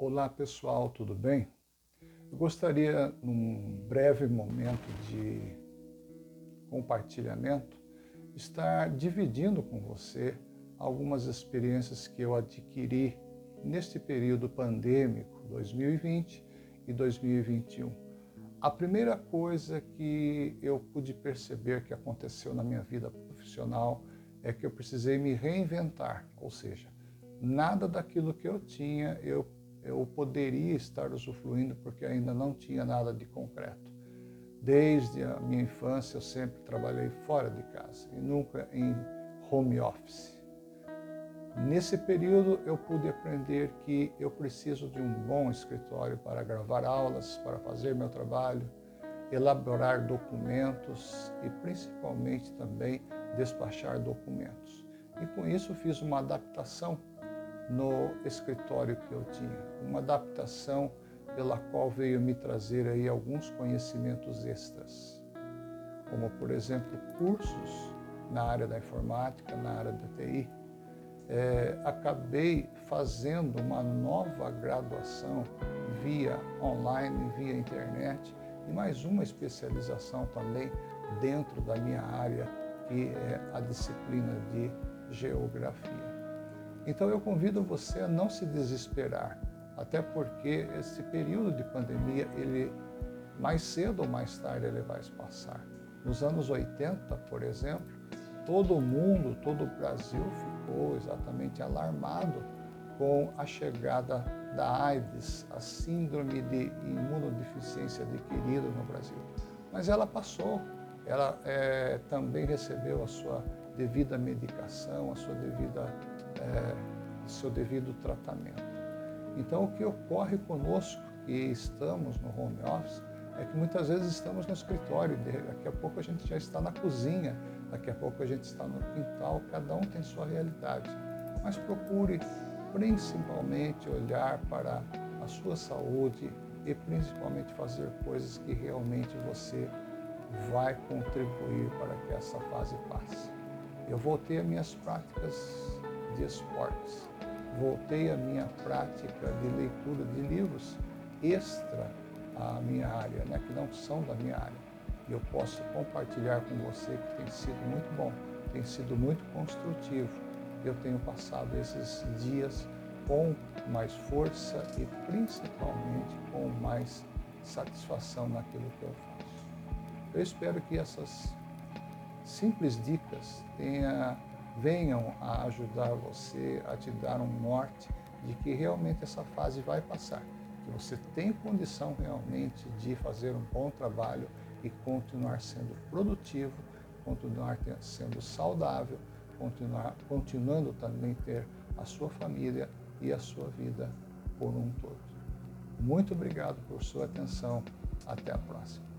Olá pessoal, tudo bem? Eu gostaria, num breve momento de compartilhamento, estar dividindo com você algumas experiências que eu adquiri neste período pandêmico 2020 e 2021. A primeira coisa que eu pude perceber que aconteceu na minha vida profissional é que eu precisei me reinventar, ou seja, nada daquilo que eu tinha eu eu poderia estar usufruindo porque ainda não tinha nada de concreto. Desde a minha infância eu sempre trabalhei fora de casa e nunca em home office. Nesse período eu pude aprender que eu preciso de um bom escritório para gravar aulas, para fazer meu trabalho, elaborar documentos e principalmente também despachar documentos. E com isso fiz uma adaptação no escritório que eu tinha. Uma adaptação pela qual veio me trazer aí alguns conhecimentos extras, como por exemplo cursos na área da informática, na área da TI. É, acabei fazendo uma nova graduação via online, via internet e mais uma especialização também dentro da minha área, que é a disciplina de geografia. Então eu convido você a não se desesperar, até porque esse período de pandemia, ele mais cedo ou mais tarde ele vai passar. Nos anos 80, por exemplo, todo mundo, todo o Brasil ficou exatamente alarmado com a chegada da AIDS, a síndrome de imunodeficiência adquirida no Brasil. Mas ela passou, ela é, também recebeu a sua devida medicação, a sua devida é, seu devido tratamento. Então, o que ocorre conosco que estamos no home office é que muitas vezes estamos no escritório, daqui a pouco a gente já está na cozinha, daqui a pouco a gente está no quintal, cada um tem sua realidade. Mas procure principalmente olhar para a sua saúde e principalmente fazer coisas que realmente você vai contribuir para que essa fase passe. Eu voltei às minhas práticas de esportes. Voltei à minha prática de leitura de livros extra à minha área, né, que não são da minha área. E eu posso compartilhar com você que tem sido muito bom, tem sido muito construtivo. Eu tenho passado esses dias com mais força e principalmente com mais satisfação naquilo que eu faço. Eu espero que essas simples dicas tenham venham a ajudar você a te dar um norte de que realmente essa fase vai passar, que você tem condição realmente de fazer um bom trabalho e continuar sendo produtivo, continuar sendo saudável, continuar, continuando também ter a sua família e a sua vida por um todo. Muito obrigado por sua atenção. Até a próxima.